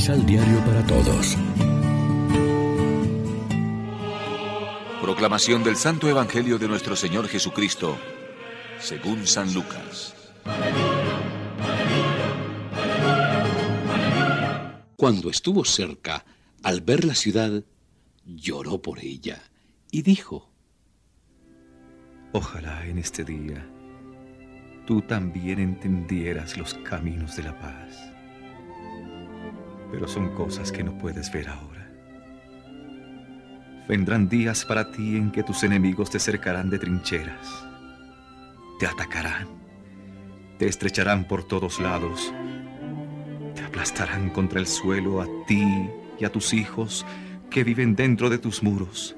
Misal Diario para Todos. Proclamación del Santo Evangelio de nuestro Señor Jesucristo, según San Lucas. Cuando estuvo cerca, al ver la ciudad, lloró por ella y dijo, Ojalá en este día tú también entendieras los caminos de la paz. Pero son cosas que no puedes ver ahora. Vendrán días para ti en que tus enemigos te cercarán de trincheras, te atacarán, te estrecharán por todos lados aplastarán contra el suelo a ti y a tus hijos que viven dentro de tus muros,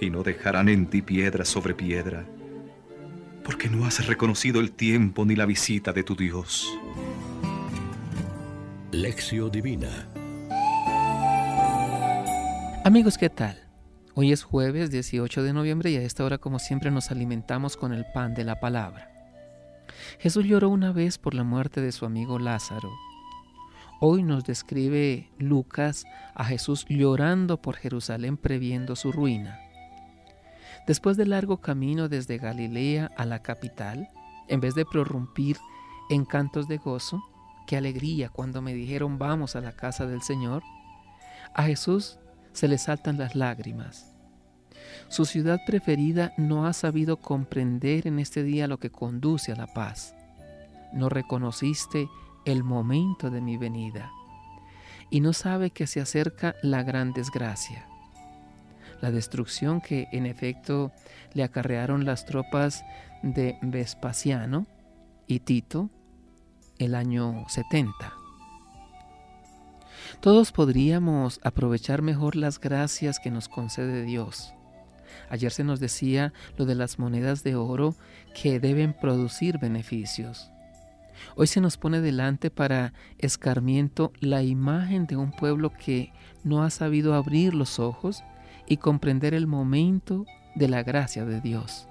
y no dejarán en ti piedra sobre piedra, porque no has reconocido el tiempo ni la visita de tu Dios. Lección Divina Amigos, ¿qué tal? Hoy es jueves 18 de noviembre y a esta hora como siempre nos alimentamos con el pan de la palabra. Jesús lloró una vez por la muerte de su amigo Lázaro Hoy nos describe Lucas a Jesús llorando por Jerusalén previendo su ruina. Después del largo camino desde Galilea a la capital, en vez de prorrumpir en cantos de gozo, qué alegría cuando me dijeron vamos a la casa del Señor, a Jesús se le saltan las lágrimas. Su ciudad preferida no ha sabido comprender en este día lo que conduce a la paz. No reconociste el momento de mi venida y no sabe que se acerca la gran desgracia. La destrucción que en efecto le acarrearon las tropas de Vespasiano y Tito el año 70. Todos podríamos aprovechar mejor las gracias que nos concede Dios. Ayer se nos decía lo de las monedas de oro que deben producir beneficios. Hoy se nos pone delante para escarmiento la imagen de un pueblo que no ha sabido abrir los ojos y comprender el momento de la gracia de Dios.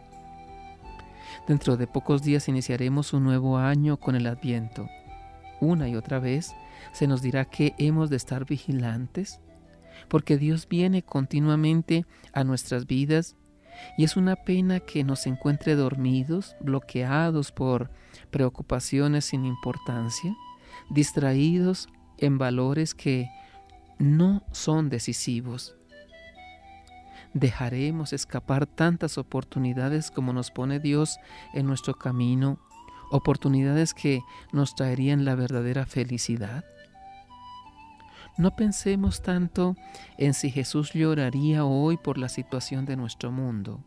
Dentro de pocos días iniciaremos un nuevo año con el adviento. Una y otra vez se nos dirá que hemos de estar vigilantes, porque Dios viene continuamente a nuestras vidas y es una pena que nos encuentre dormidos, bloqueados por preocupaciones sin importancia, distraídos en valores que no son decisivos. ¿Dejaremos escapar tantas oportunidades como nos pone Dios en nuestro camino, oportunidades que nos traerían la verdadera felicidad? No pensemos tanto en si Jesús lloraría hoy por la situación de nuestro mundo.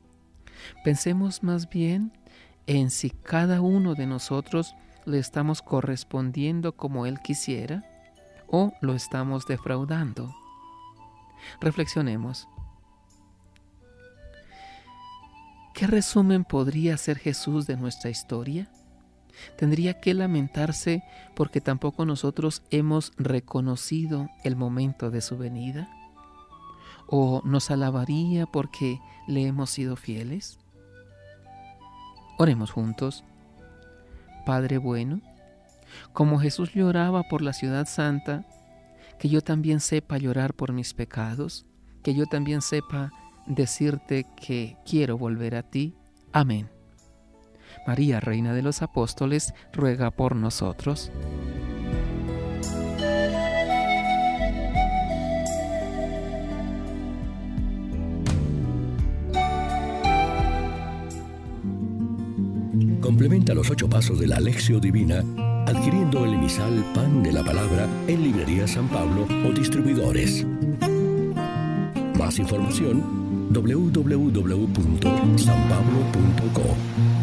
Pensemos más bien en si cada uno de nosotros le estamos correspondiendo como Él quisiera o lo estamos defraudando. Reflexionemos. ¿Qué resumen podría hacer Jesús de nuestra historia? ¿Tendría que lamentarse porque tampoco nosotros hemos reconocido el momento de su venida? ¿O nos alabaría porque le hemos sido fieles? Oremos juntos. Padre bueno, como Jesús lloraba por la ciudad santa, que yo también sepa llorar por mis pecados, que yo también sepa decirte que quiero volver a ti. Amén. María, Reina de los Apóstoles, ruega por nosotros. Complementa los ocho pasos de la Alexio Divina adquiriendo el emisal Pan de la Palabra en Librería San Pablo o distribuidores. Más información www.sanpablo.co